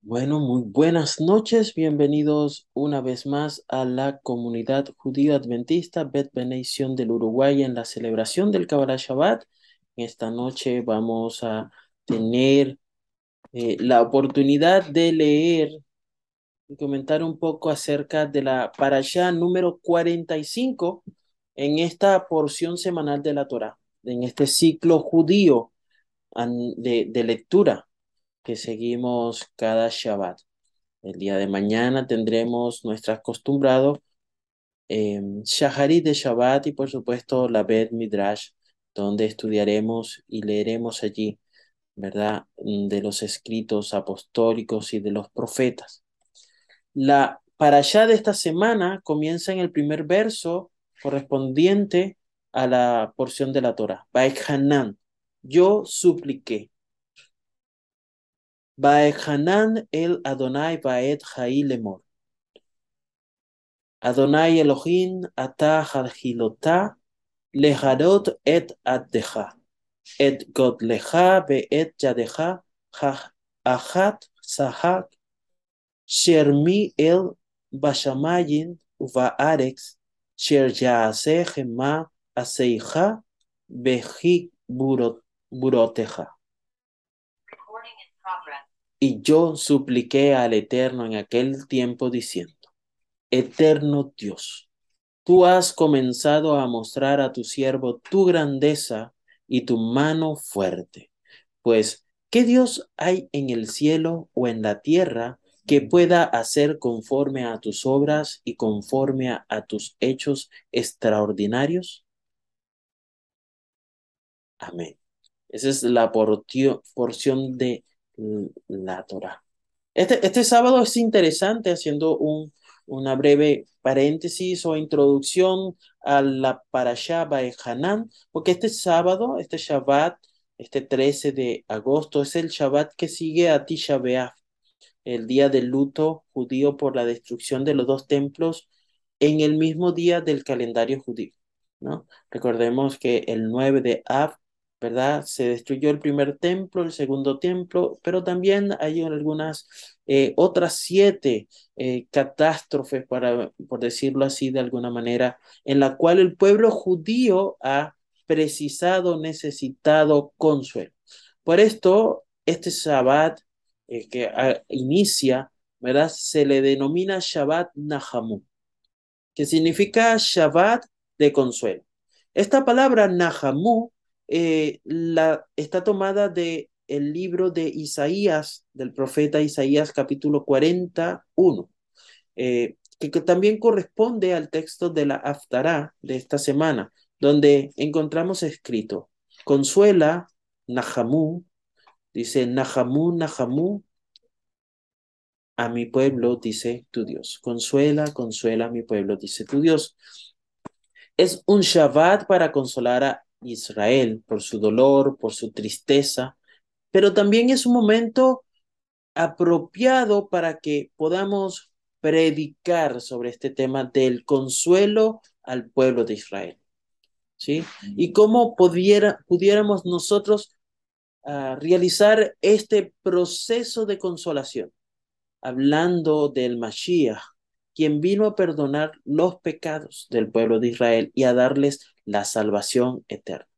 Bueno, muy buenas noches, bienvenidos una vez más a la comunidad judía adventista Bet Benedición del Uruguay en la celebración del Kabbalah Shabbat. Esta noche vamos a tener eh, la oportunidad de leer y comentar un poco acerca de la parashá número 45 en esta porción semanal de la Torah, en este ciclo judío de, de lectura que seguimos cada Shabbat. El día de mañana tendremos nuestro acostumbrado eh, Shaharit de Shabbat y por supuesto la Bet Midrash, donde estudiaremos y leeremos allí, ¿verdad?, de los escritos apostólicos y de los profetas. La allá de esta semana comienza en el primer verso correspondiente a la porción de la Torah. Hanan, yo supliqué. Hanan el Adonai Baet Jai Lemor. Adonai Elohim ata hargilota leharot et addeja. Et godleja beet yadeja achat sahak shermi el bashamayin va'arex sher yaase gema aseija beji buroteja. Y yo supliqué al Eterno en aquel tiempo diciendo, Eterno Dios, tú has comenzado a mostrar a tu siervo tu grandeza y tu mano fuerte. Pues, ¿qué Dios hay en el cielo o en la tierra que pueda hacer conforme a tus obras y conforme a, tus hechos extraordinarios? Amén. Esa es la porción de la Torah. Este, este sábado es interesante haciendo un, una breve paréntesis o introducción a la Parashá Hanan, porque este sábado, este Shabbat, este 13 de agosto, es el Shabbat que sigue a Tisha B'Av, el día del luto judío por la destrucción de los dos templos en el mismo día del calendario judío. ¿no? Recordemos que el 9 de Av ¿verdad? Se destruyó el primer templo, el segundo templo, pero también hay algunas eh, otras siete eh, catástrofes, para, por decirlo así de alguna manera, en la cual el pueblo judío ha precisado, necesitado consuelo. Por esto, este Shabbat eh, que ah, inicia, ¿verdad? Se le denomina Shabbat Nahamu, que significa Shabbat de consuelo. Esta palabra Nahamu eh, la, está tomada de el libro de Isaías, del profeta Isaías capítulo 41, eh, que, que, también corresponde al texto de la Aftará de esta semana, donde encontramos escrito, consuela, Nahamú, dice, Nahamú, Nahamú, a mi pueblo, dice tu Dios. Consuela, consuela a mi pueblo, dice tu Dios. Es un Shabbat para consolar a Israel por su dolor, por su tristeza, pero también es un momento apropiado para que podamos predicar sobre este tema del consuelo al pueblo de Israel. ¿Sí? Y cómo pudiera, pudiéramos nosotros uh, realizar este proceso de consolación, hablando del Mashiach, quien vino a perdonar los pecados del pueblo de Israel y a darles la salvación eterna.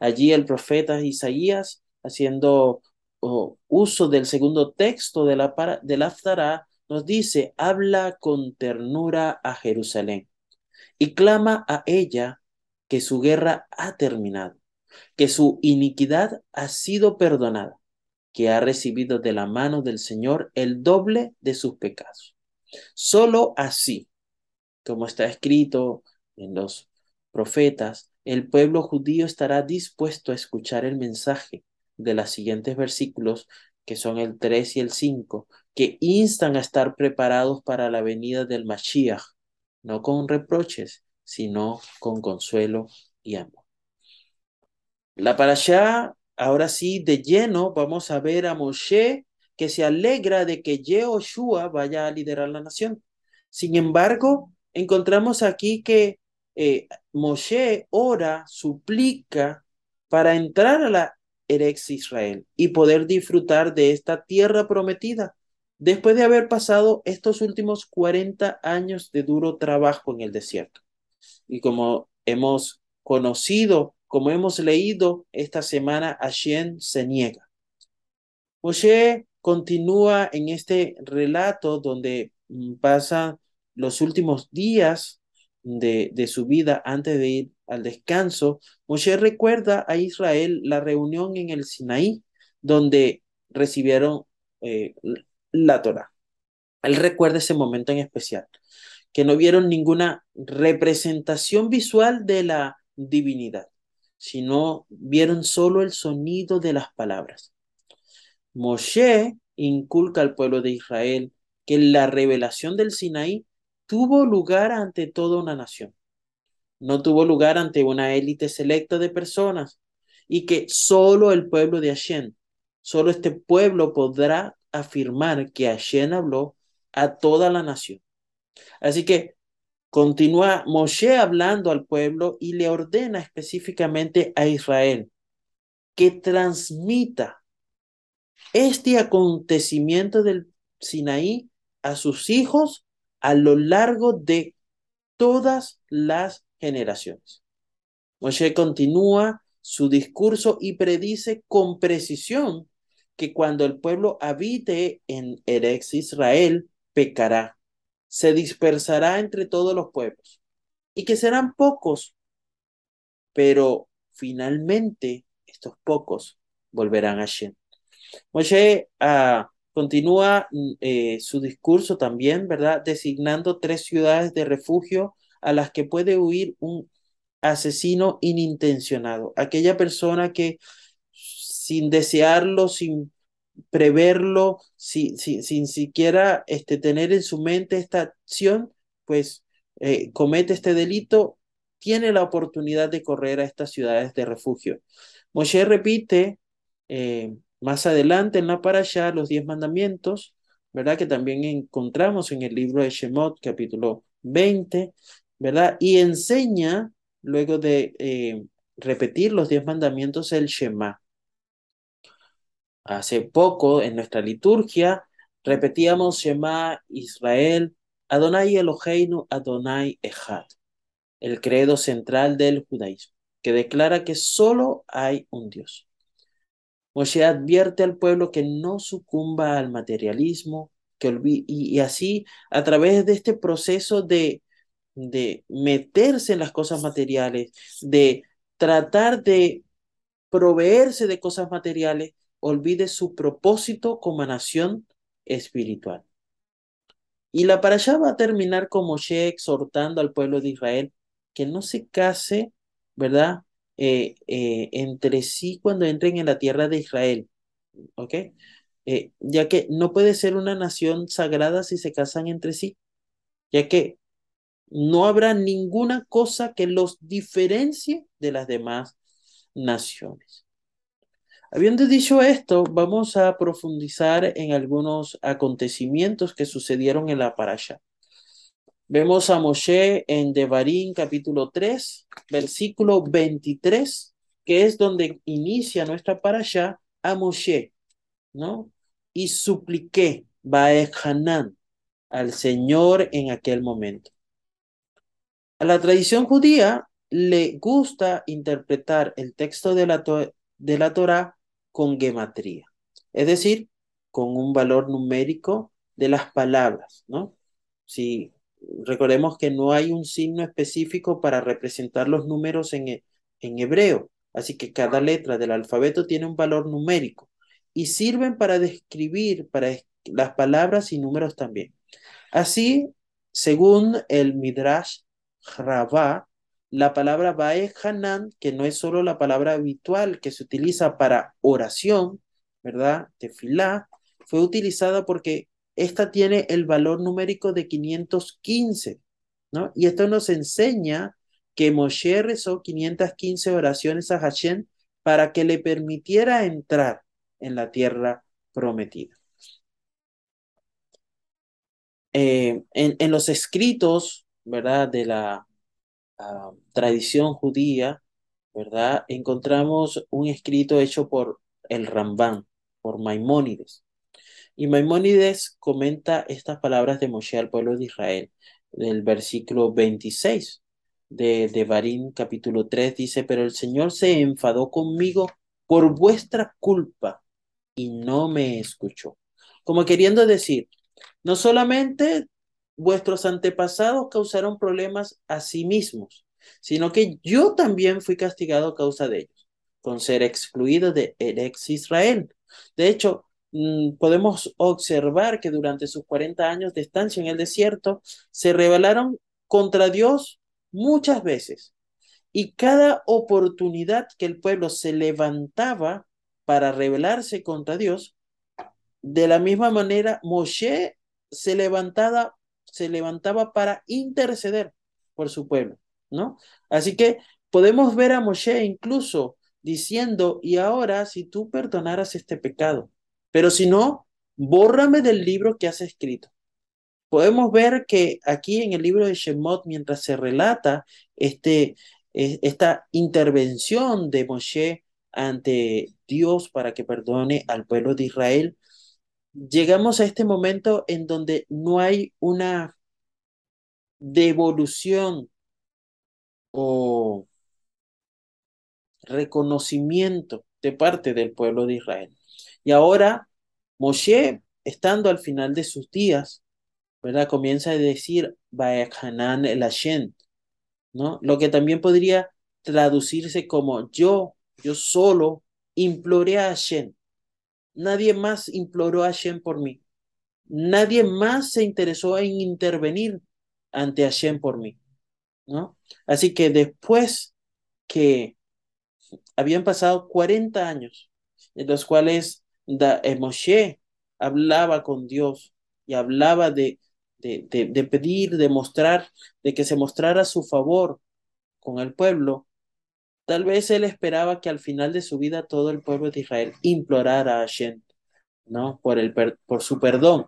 Allí el profeta Isaías, haciendo uso del segundo texto de la, de la nos dice, habla con ternura a Jerusalén y clama a ella que su guerra ha terminado, que su iniquidad ha sido perdonada, que ha recibido de la mano del Señor el doble de sus pecados. Solo así, como está escrito en los profetas, el pueblo judío estará dispuesto a escuchar el mensaje de los siguientes versículos, que son el 3 y el 5, que instan a estar preparados para la venida del Mashiach, no con reproches, sino con consuelo y amor. La parasha, ahora sí, de lleno, vamos a ver a Moshe que se alegra de que Yehoshua vaya a liderar la nación. Sin embargo, encontramos aquí que eh, Moshe ora, suplica para entrar a la Erex Israel y poder disfrutar de esta tierra prometida, después de haber pasado estos últimos 40 años de duro trabajo en el desierto. Y como hemos conocido, como hemos leído esta semana, Hashem se niega. Moshe continúa en este relato donde mm, pasa los últimos días de, de, su vida antes de ir al descanso. Moshe recuerda a Israel la reunión en el Sinaí, donde recibieron eh, la Torah. Él recuerda ese momento en especial, que no vieron ninguna representación visual de la divinidad, sino vieron solo el sonido de las palabras. Moshe inculca al pueblo de Israel que la revelación del Sinaí tuvo lugar ante toda una nación. No tuvo lugar ante una élite selecta de personas y que solo el pueblo de Hashem, solo este pueblo podrá afirmar que Hashem habló a toda la nación. Así que continúa Moshe hablando al pueblo y le ordena específicamente a Israel que transmita este acontecimiento del Sinaí a sus hijos a lo largo de todas las generaciones. Moshe continúa su discurso y predice con precisión que cuando el pueblo habite en Erex Israel, pecará, se dispersará entre todos los pueblos y que serán pocos, pero finalmente estos pocos volverán a Shem. Moshe ah, continúa mm, eh, su discurso también, ¿verdad? Designando tres ciudades de refugio a las que puede huir un asesino inintencionado, aquella persona que sin desearlo, sin preverlo, sin, sin, siquiera este, tener en su mente esta acción, pues eh, comete este delito, tiene la oportunidad de correr a estas ciudades de refugio. Moshe repite eh, más adelante en la parasha los diez mandamientos, ¿verdad? Que también encontramos en el libro de Shemot, capítulo 20, ¿verdad? Y enseña, luego de eh, repetir los diez mandamientos, el Shema. Hace poco en nuestra liturgia repetíamos Shema Israel, Adonai Eloheinu, Adonai Echad, el credo central del judaísmo, que declara que solo hay un Dios. Moshe advierte al pueblo que no sucumba al materialismo, que y, así a través de este proceso de, de meterse en las cosas materiales, de tratar de proveerse de cosas materiales, olvide su propósito como nación espiritual. Y la para allá va a terminar con Moshe exhortando al pueblo de Israel que no se case, ¿verdad? Eh, eh, entre sí cuando entren en la tierra de Israel, ¿ok? Eh, ya que no puede ser una nación sagrada si se casan entre sí, ya que no habrá ninguna cosa que los diferencie de las demás naciones. Habiendo dicho esto, vamos a profundizar en algunos acontecimientos que sucedieron en la parasha. Vemos a Moshe en Devarim capítulo 3, versículo 23, que es donde inicia nuestra parasha a Moshe, ¿no? Y supliqué, Hanan, al Señor en aquel momento. A la tradición judía le gusta interpretar el texto de la, de la Torah con gematría, es decir, con un valor numérico de las palabras, ¿no? Si recordemos que no hay un signo específico para representar los números en, en hebreo, así que cada letra del alfabeto tiene un valor numérico y sirven para describir para las palabras y números también. Así, según el Midrash Rabá, la palabra Bae Hanan, que no es solo la palabra habitual que se utiliza para oración, ¿verdad? Tefilá, fue utilizada porque esta tiene el valor numérico de 515, ¿no? Y esto nos enseña que Moshe rezó 515 oraciones a Hashem para que le permitiera entrar en la tierra prometida. Eh, en, en los escritos, ¿verdad? De la, tradición judía, ¿verdad? Encontramos un escrito hecho por el Ramban, por Maimónides, Y Maimónides comenta estas palabras de Moshe al pueblo de Israel, del versículo 26 de, de capítulo 3, dice, pero el Señor se enfadó conmigo por vuestra culpa y no me escuchó. Como queriendo decir, no solamente vuestros antepasados causaron problemas a sí mismos, sino que yo también fui castigado a causa de ellos, con ser excluido de ex Israel. De hecho, podemos observar que durante sus 40 años de estancia en el desierto se rebelaron contra Dios muchas veces. Y cada oportunidad que el pueblo se levantaba para rebelarse contra Dios, de la misma manera Moshe se levantaba, se levantaba para interceder por su pueblo, ¿no? Así que podemos ver a Moshe incluso diciendo, y ahora si tú perdonaras este pecado, pero si no, bórrame del libro que has escrito. Podemos ver que aquí en el libro de Shemot, mientras se relata este, esta intervención de Moshe ante Dios para que perdone al pueblo de Israel, llegamos a este momento en donde no hay una devolución o reconocimiento de parte del pueblo de Israel. Y ahora Moshe, estando al final de sus días, ¿verdad? Comienza a decir, Hanan el Hashem, ¿no? Lo que también podría traducirse como yo, yo solo imploré a Hashem. Nadie más imploró a Hashem por mí. Nadie más se interesó en intervenir ante Hashem por mí, ¿no? Así que después que habían pasado 40 años, en los cuales eh, Moshe hablaba con Dios y hablaba de, de, de, pedir, de mostrar, de que se mostrara su favor con el pueblo, tal vez él esperaba que al final de su vida todo el pueblo de Israel implorara a Hashem, ¿no? Por, el, por su perdón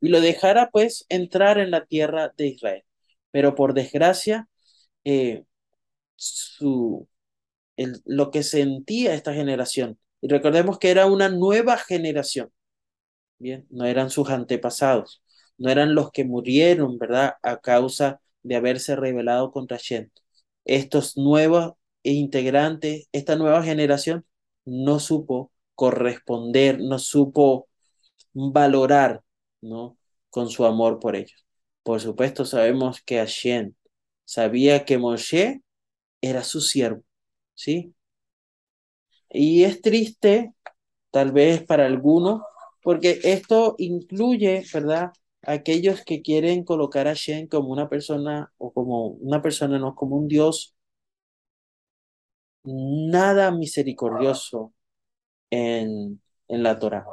y lo dejara pues entrar en la tierra de Israel. Pero por desgracia, eh, su, lo que sentía esta generación. Y recordemos que era una nueva generación. Bien, no eran sus antepasados, no eran los que murieron, ¿verdad? A causa de haberse rebelado contra Shem. Estos nuevos integrantes, esta nueva generación, no supo corresponder, no supo valorar, ¿no? Con su amor por ellos. Por supuesto, sabemos que Hashem sabía que Moshe era su siervo ¿sí? Y es triste, tal vez para algunos, porque esto incluye, ¿verdad? Aquellos que quieren colocar a Shen como una persona, o como una persona, no como un Dios nada misericordioso en, en la Torah.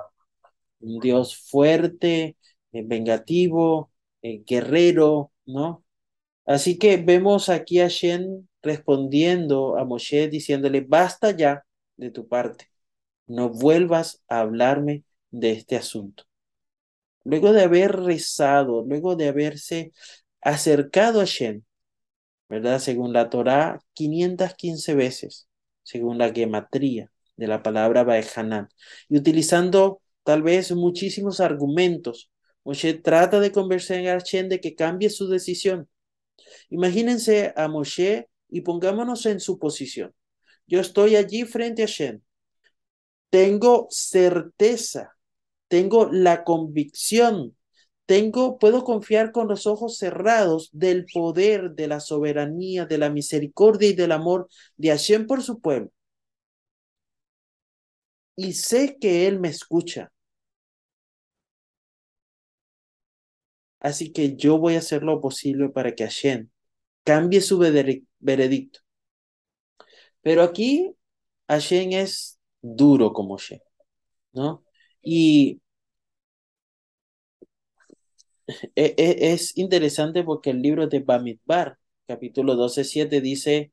Un Dios fuerte, eh, vengativo, eh, guerrero, ¿no? Así que vemos aquí a Shen respondiendo a Moshe diciéndole, basta ya de tu parte, no vuelvas a hablarme de este asunto. Luego de haber rezado, luego de haberse acercado a Shen, ¿verdad? Según la Torá, 515 veces, según la gematría de la palabra Baehanan, y utilizando tal vez muchísimos argumentos, Moshe trata de convencer a Shen de que cambie su decisión. Imagínense a Moshe y pongámonos en su posición. Yo estoy allí frente a Shen. Tengo certeza, tengo la convicción, tengo, puedo confiar con los ojos cerrados del poder, de la soberanía, de la misericordia y del amor de Hashem por su pueblo. Y sé que Él me escucha. Así que yo voy a hacer lo posible para que Hashem cambie su veredicto. Pero aquí Hashem es duro como Hashem, ¿no? Y e, e, es interesante porque el libro de Bamidbar, capítulo 12, 7, dice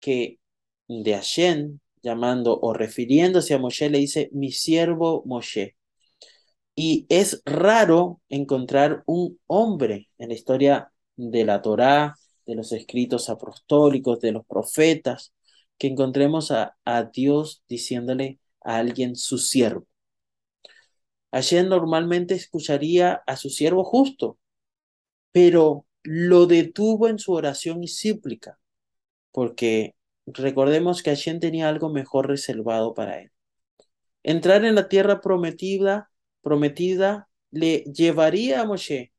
que de Hashem, llamando o refiriéndose a Moshe, le dice, mi siervo Moshe. Y es raro encontrar un hombre en la historia de la Torá, de los escritos apostólicos, de los profetas, que encontremos a, a Dios diciéndole a alguien su siervo. Hashem normalmente escucharía a su siervo justo, pero lo detuvo en su oración y súplica, porque recordemos que Hashem tenía algo mejor reservado para él. Entrar en la tierra prometida, prometida le llevaría a Moshe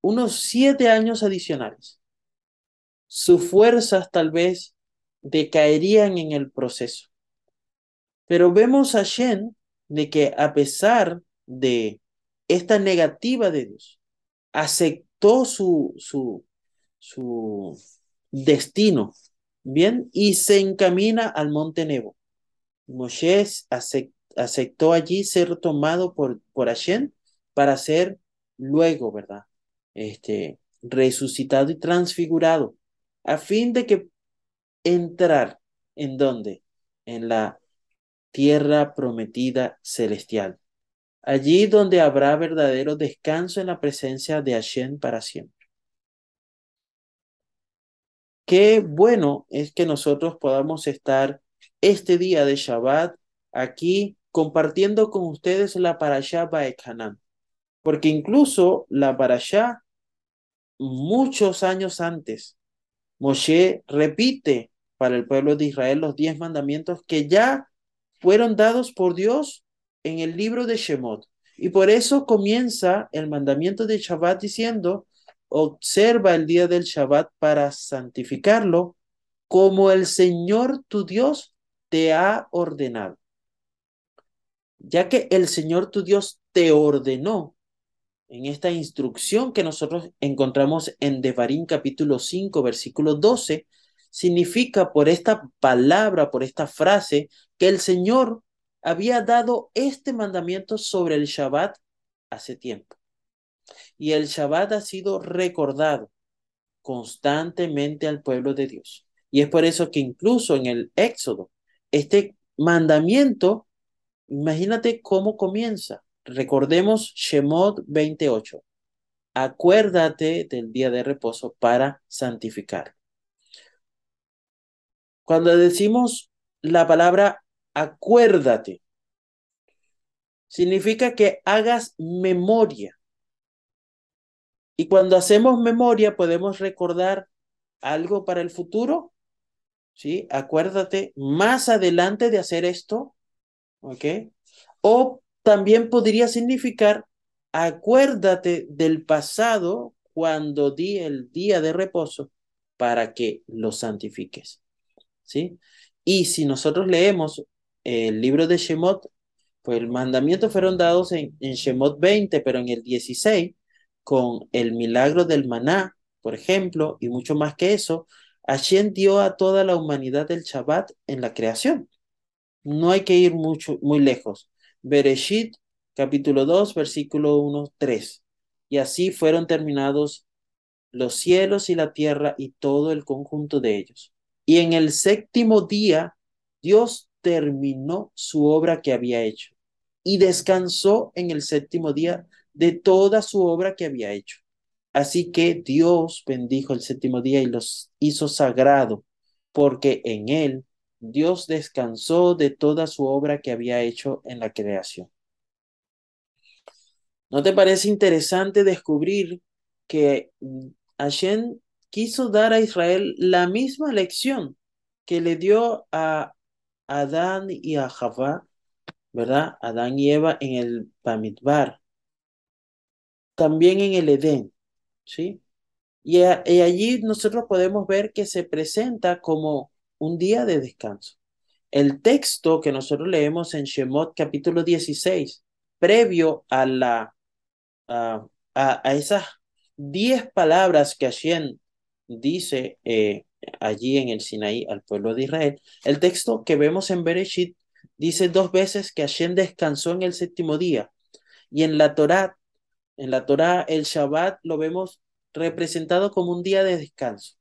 unos siete años adicionales. Sus fuerzas tal vez decaerían en el proceso. Pero vemos a Shen de que a pesar de esta negativa de Dios, aceptó su, su, su destino, ¿bien? Y se encamina al monte Nebo. Moshe aceptó allí ser tomado por, por Hashem para ser luego, ¿verdad? Este, resucitado y transfigurado, a fin de que entrar en dónde? En la tierra prometida celestial. Allí donde habrá verdadero descanso en la presencia de Hashem para siempre. Qué bueno es que nosotros podamos estar este día de Shabbat aquí compartiendo con ustedes la parashá Baekhanan. Porque incluso la parashá, muchos años antes, Moshe repite para el pueblo de Israel los diez mandamientos que ya fueron dados por Dios en el libro de Shemot. Y por eso comienza el mandamiento de Shabbat diciendo, observa el día del Shabbat para santificarlo como el Señor tu Dios te ha ordenado. Ya que el Señor tu Dios te ordenó en esta instrucción que nosotros encontramos en Devarim capítulo 5, versículo 12, significa por esta palabra, por esta frase, que el Señor había dado este mandamiento sobre el Shabbat hace tiempo. Y el Shabbat ha sido recordado constantemente al pueblo de Dios. Y es por eso que incluso en el Éxodo, este mandamiento, imagínate cómo comienza. Recordemos Shemot 28. Acuérdate del día de reposo para santificar. Cuando decimos la palabra acuérdate, significa que hagas memoria. Y cuando hacemos memoria podemos recordar algo para el futuro. ¿Sí? Acuérdate más adelante de hacer esto. ¿Ok? O también podría significar acuérdate del pasado cuando di el día de reposo para que lo santifiques. ¿sí? Y si nosotros leemos el libro de Shemot, pues el mandamiento fueron dados en, en Shemot 20, pero en el 16, con el milagro del maná, por ejemplo, y mucho más que eso, Hashem dio a toda la humanidad el Shabbat en la creación. No hay que ir mucho, muy lejos. Bereshit, capítulo 2, versículo 1, 3. Y así fueron terminados los cielos y la tierra y todo el conjunto de ellos. Y en el séptimo día, Dios terminó su obra que había hecho y descansó en el séptimo día de toda su obra que había hecho. Así que Dios bendijo el séptimo día y los hizo sagrado, porque en él Dios descansó de toda su obra que había hecho en la creación. ¿No te parece interesante descubrir que Hashem quiso dar a Israel la misma lección que le dio a Adán y a Javá, ¿verdad? Adán y Eva en el Pamidbar, también en el Edén, ¿sí? Y allí nosotros podemos ver que se presenta como un día de descanso. El texto que nosotros leemos en Shemot capítulo 16, previo a la a, a, esas diez palabras que Hashem dice eh, allí en el Sinaí al pueblo de Israel, el texto que vemos en Bereshit dice dos veces que Hashem descansó en el séptimo día. Y en la Torá, en la Torá, el Shabbat lo vemos representado como un día de descanso.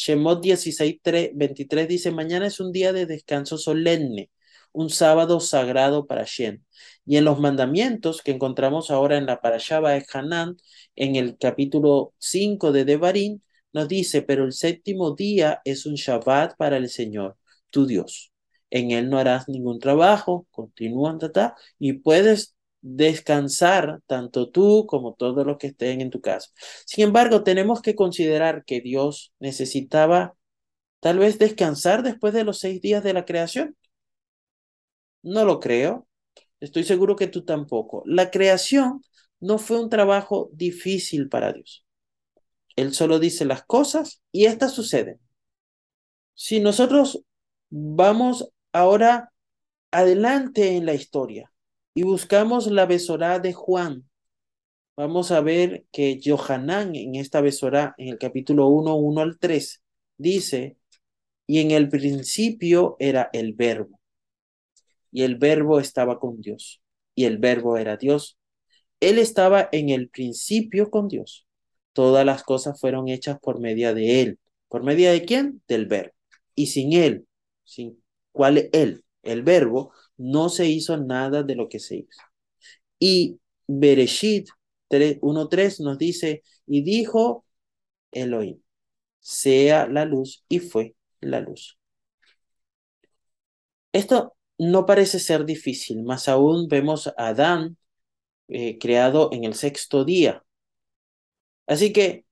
Shemot 16, 23 dice, mañana es un día de descanso solemne, un sábado sagrado para Hashem. Y en los mandamientos que encontramos ahora en la Parashaba de Hanan, en el capítulo 5 de Devarim, nos dice, pero el séptimo día es un Shabbat para el Señor, tu Dios. En él no harás ningún trabajo, continúan, tata, y puedes descansar, tanto tú como todos los que estén en tu casa. Sin embargo, tenemos que considerar que Dios necesitaba tal vez descansar después de los seis días de la creación. No lo creo. Estoy seguro que tú tampoco. La creación no fue un trabajo difícil para Dios. Él solo dice las cosas y estas suceden. Si nosotros vamos ahora adelante en la historia y buscamos la besorá de Juan, vamos a ver que Johanán en esta besorá, en el capítulo 1, 1 al 3, dice, y en el principio era el verbo, y el verbo estaba con Dios, y el verbo era Dios. Él estaba en el principio con Dios. Todas las cosas fueron hechas por medio de Él. ¿Por medio de quién? Del verbo. Y sin Él, sin cuál Él, el verbo, no se hizo nada de lo que se hizo. Y Bereshit 1.3 nos dice, y dijo Elohim, sea la luz, y fue la luz. Esto no parece ser difícil, más aún vemos a Adán eh, creado en el sexto día. Así que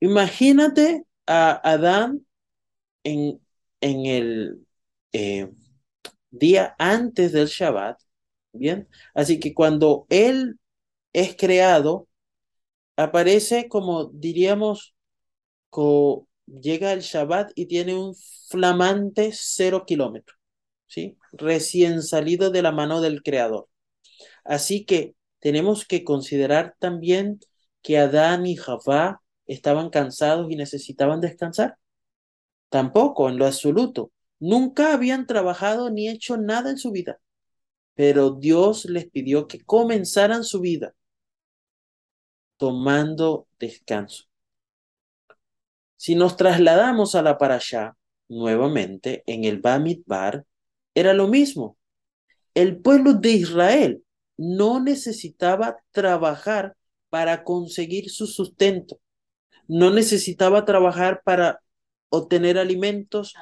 imagínate a Adán en, en el eh, día antes del Shabbat, ¿bien? Así que cuando él es creado, aparece como diríamos, llega el Shabbat y tiene un flamante cero kilómetro, ¿sí? Recién salido de la mano del Creador. Así que tenemos que considerar también que Adán y Javá estaban cansados y necesitaban descansar. Tampoco, en lo absoluto. Nunca habían trabajado ni hecho nada en su vida. Pero Dios les pidió que comenzaran su vida tomando descanso. Si nos trasladamos a la allá nuevamente, en el Bamidbar, era lo mismo. El pueblo de Israel no necesitaba trabajar para conseguir su sustento. No necesitaba trabajar para obtener alimentos,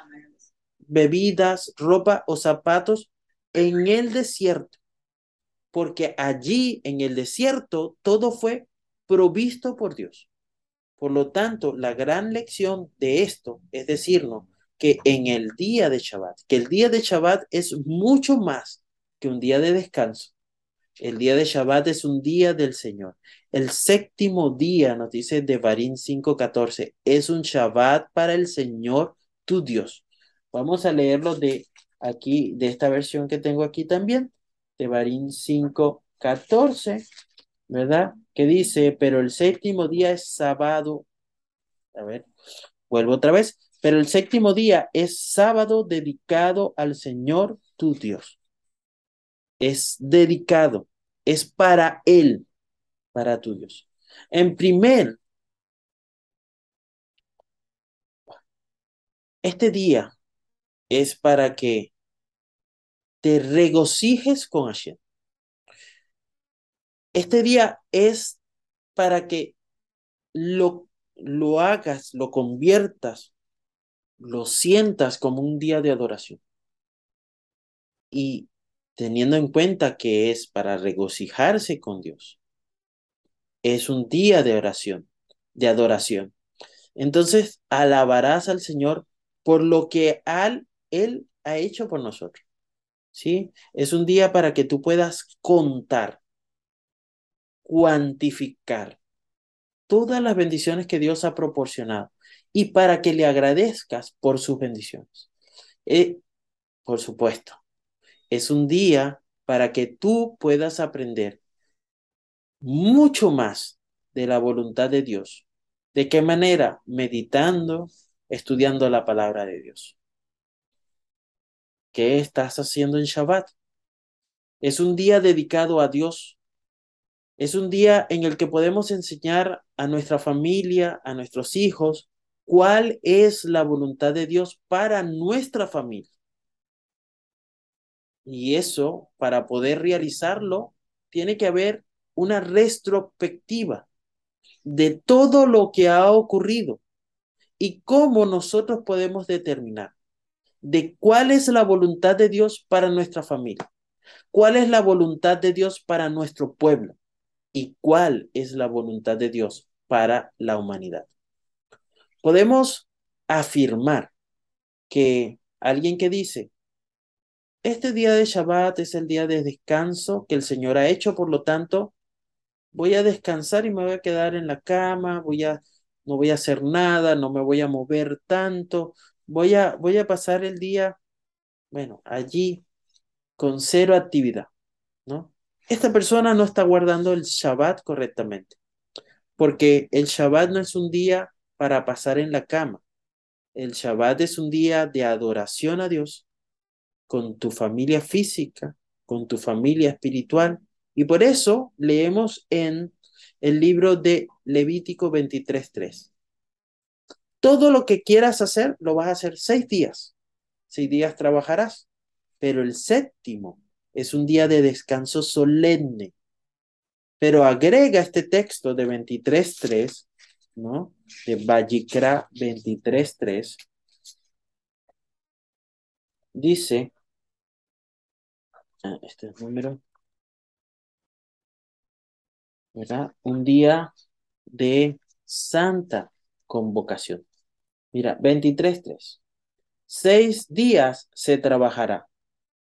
bebidas, ropa o zapatos en el desierto. Porque allí en el desierto todo fue provisto por Dios. Por lo tanto, la gran lección de esto es decirnos que en el día de Shabbat, que el día de Shabbat es mucho más que un día de descanso. El día de Shabbat es un día del Señor. El séptimo día, nos dice Devarim 5:14, es un Shabbat para el Señor tu Dios. Vamos a leerlo de aquí, de esta versión que tengo aquí también, Devarim 5:14, ¿verdad? que dice, pero el séptimo día es sábado. A ver, vuelvo otra vez. Pero el séptimo día es sábado dedicado al Señor tu Dios. Es dedicado, es para Él, para tu Dios. En primer, este día es para que te regocijes con Hashem. Este día es para que lo, lo hagas, lo conviertas, lo sientas como un día de adoración. Y teniendo en cuenta que es para regocijarse con Dios, es un día de oración, de adoración. Entonces alabarás al Señor por lo que Él ha hecho por nosotros. ¿Sí? Es un día para que tú puedas contar cuantificar todas las bendiciones que Dios ha proporcionado y para que le agradezcas por sus bendiciones. Eh, por supuesto, es un día para que tú puedas aprender mucho más de la voluntad de Dios. ¿De qué manera? Meditando, estudiando la palabra de Dios. ¿Qué estás haciendo en Shabbat? Es un día dedicado a Dios es un día en el que podemos enseñar a nuestra familia, a nuestros hijos, cuál es la voluntad de Dios para nuestra familia. Y eso, para poder realizarlo, tiene que haber una retrospectiva de todo lo que ha ocurrido y cómo nosotros podemos determinar de cuál es la voluntad de Dios para nuestra familia. cuál es la voluntad de Dios para nuestro pueblo y cuál es la voluntad de Dios para la humanidad. Podemos afirmar que alguien que dice, este día de Shabbat es el día de descanso que el Señor ha hecho, por lo tanto, voy a descansar y me voy a quedar en la cama, voy a, no voy a hacer nada, no me voy a mover tanto, voy a, voy a pasar el día, bueno, allí con cero actividad, ¿no? Esta persona no está guardando el Shabbat correctamente, porque el Shabbat no es un día para pasar en la cama. El Shabbat es un día de adoración a Dios con tu familia física, con tu familia espiritual. Y por eso leemos en el libro de Levítico 23.3. Todo lo que quieras hacer, lo vas a hacer seis días. Seis días trabajarás, pero el séptimo es un día de descanso solemne. Pero agrega este texto de 23.3, ¿no? De Vallicra 23.3. Dice, Ah, este es el número, ¿verdad? Un día de santa convocación. Mira, 23.3. Seis días se trabajará,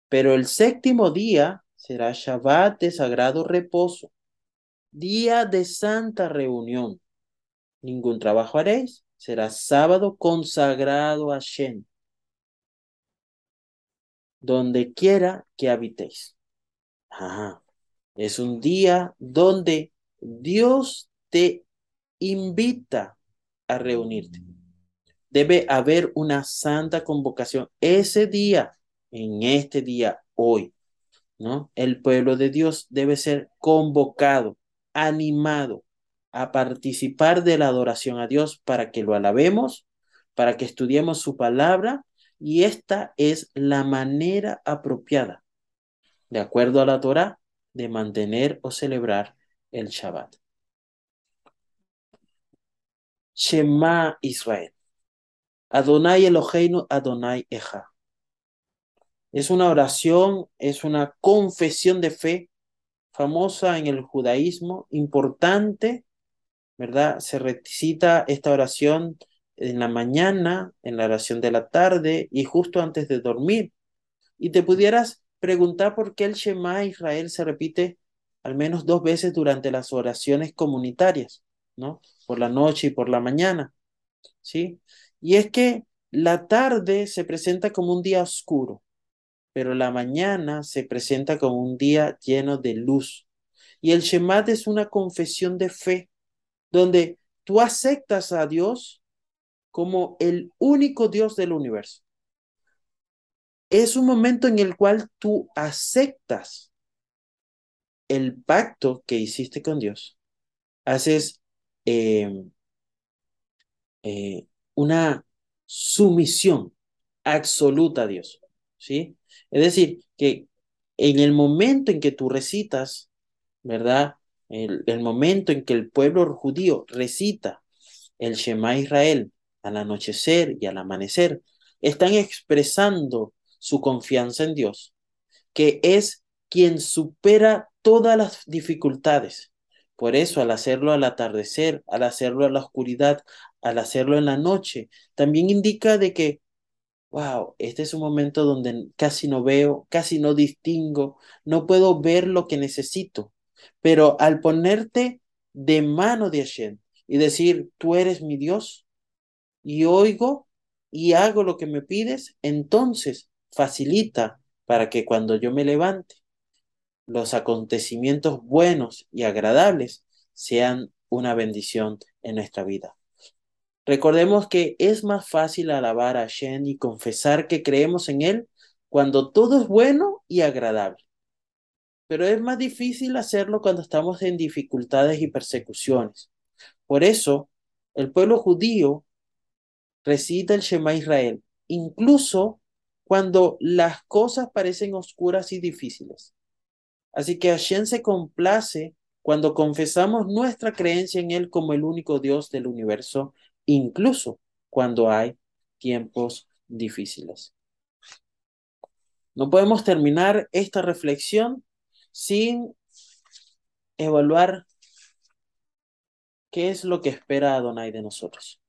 pero el séptimo día será Shabbat de sagrado reposo, día de santa reunión. Ningún trabajo haréis, será sábado consagrado a Shen donde quiera que habitéis. Es un día donde Dios te invita a reunirte. Debe haber una santa convocación ese día, en este día, hoy, ¿no? El pueblo de Dios debe ser convocado, animado a participar de la adoración a Dios para que lo alabemos, para que estudiemos su palabra y esta es la manera apropiada, de acuerdo a la Torah, de mantener o celebrar el Shabbat. Shema Israel. Adonai Eloheinu Adonai Eja. Es una oración, es una confesión de fe famosa en el judaísmo, importante, ¿verdad? Se recita esta oración en la mañana, en la oración de la tarde y justo antes de dormir. Y te pudieras preguntar por qué el Shema Israel se repite al menos dos veces durante las oraciones comunitarias, ¿no? Por la noche y por la mañana, ¿sí? Y es que la tarde se presenta como un día oscuro, pero la mañana se presenta como un día lleno de luz. Y el Shema es una confesión de fe, donde tú aceptas a Dios como el único Dios del universo. Es un momento en el cual tú aceptas el pacto que hiciste con Dios. Haces em, eh, una sumisión absoluta a Dios. ¿Sí? Es decir, que en el momento en que tú recitas, ¿verdad? El, el momento en que el pueblo judío recita el Shema Israel al anochecer y al amanecer, están expresando su confianza en Dios, que es quien supera todas las dificultades. Por eso, al hacerlo al atardecer, al hacerlo a la oscuridad, al hacerlo en la noche, también indica de que, wow, este es un momento donde casi no veo, casi no distingo, no puedo ver lo que necesito. Pero al ponerte de mano de Hashem y decir, tú eres mi Dios, y oigo y hago lo que me pides, entonces facilita para que cuando yo me levante, los acontecimientos buenos y agradables sean una bendición en nuestra vida. Recordemos que es más fácil alabar a Shen y confesar que creemos en Él cuando todo es bueno y agradable. Pero es más difícil hacerlo cuando estamos en dificultades y persecuciones. Por eso, el pueblo judío recita el Shema Israel, incluso cuando las cosas parecen oscuras y difíciles. Así que Hashem se complace cuando confesamos nuestra creencia en Él como el único Dios del universo, incluso cuando hay tiempos difíciles. No podemos terminar esta reflexión sin evaluar qué es lo que espera Adonai de nosotros.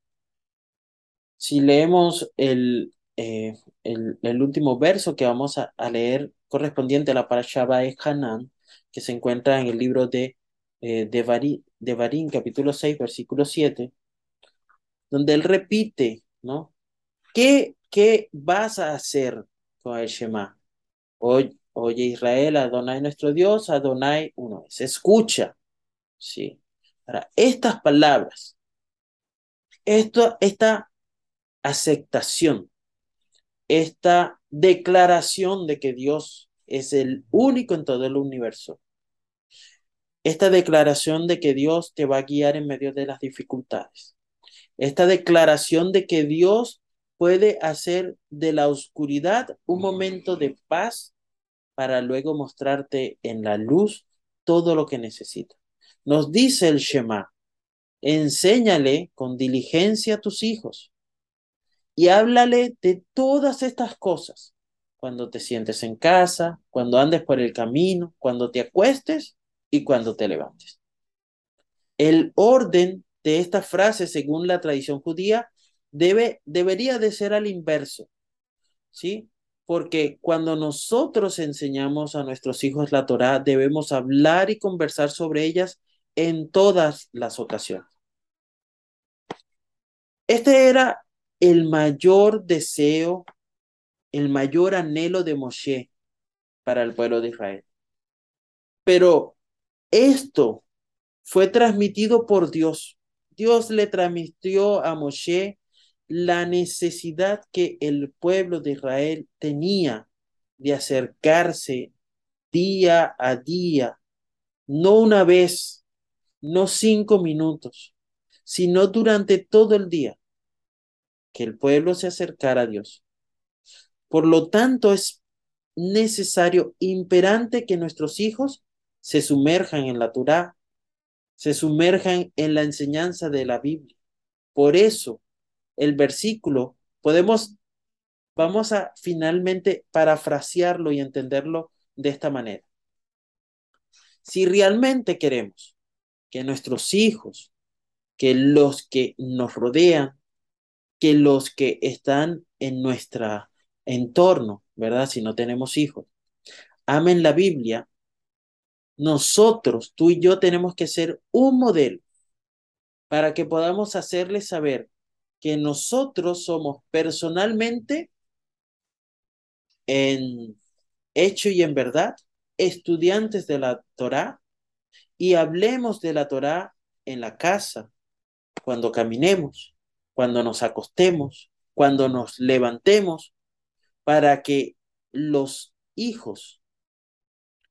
Si leemos el, eh, el, último verso que vamos a, leer correspondiente a la parasha de Hanan, que se encuentra en el libro de, eh, capítulo 6, versículo 7, donde él repite, ¿no? ¿Qué, qué vas a hacer con el Shema? Oye, oye Israel, Adonai nuestro Dios, Adonai uno es. Escucha, ¿sí? Para estas palabras, esto, esta aceptación, esta declaración de que Dios es el único en todo el universo, esta declaración de que Dios te va a guiar en medio de las dificultades, esta declaración de que Dios puede hacer de la oscuridad un momento de paz para luego mostrarte en la luz todo lo que necesita. Nos dice el Shema, enséñale con diligencia a tus hijos y háblale de todas estas cosas cuando te sientes en casa, cuando andes por el camino, cuando te acuestes y cuando te levantes. El orden de esta frase, según la tradición judía, debe, debería de ser al inverso, ¿sí? Porque cuando nosotros enseñamos a nuestros hijos la Torá, debemos hablar y conversar sobre ellas en todas las ocasiones. Este era el mayor deseo, el mayor anhelo de Moshe para el pueblo de Israel. Pero esto fue transmitido por Dios. Dios le transmitió a Moshe la necesidad que el pueblo de Israel tenía de acercarse día a día, no una vez, no cinco minutos, sino durante todo el día, que el pueblo se acercara a Dios. Por lo tanto, es necesario, imperante que nuestros hijos se sumerjan en la Torah, se sumerjan en la enseñanza de la Biblia. Por eso, el versículo, podemos, vamos a finalmente parafrasearlo y entenderlo de esta manera. Si realmente queremos que nuestros hijos, que los que nos rodean, que los que están en nuestro entorno, ¿verdad? Si no tenemos hijos, amen la Biblia, nosotros, tú y yo, tenemos que ser un modelo para que podamos hacerles saber que nosotros somos personalmente, en hecho y en verdad, estudiantes de la Torá y hablemos de la Torá en la casa, cuando caminemos, cuando nos acostemos, cuando nos levantemos, para que los hijos,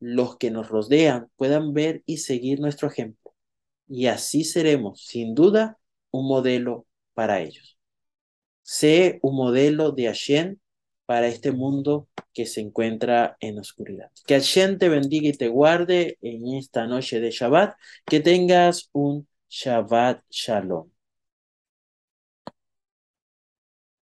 los que nos rodean, puedan ver y seguir nuestro ejemplo. Y así seremos, sin duda, un modelo para ellos. Sé un modelo de Hashem para este mundo que se encuentra en oscuridad. Que Hashem te bendiga y te guarde en esta noche de Shabbat. Que tengas un Shabbat Shalom.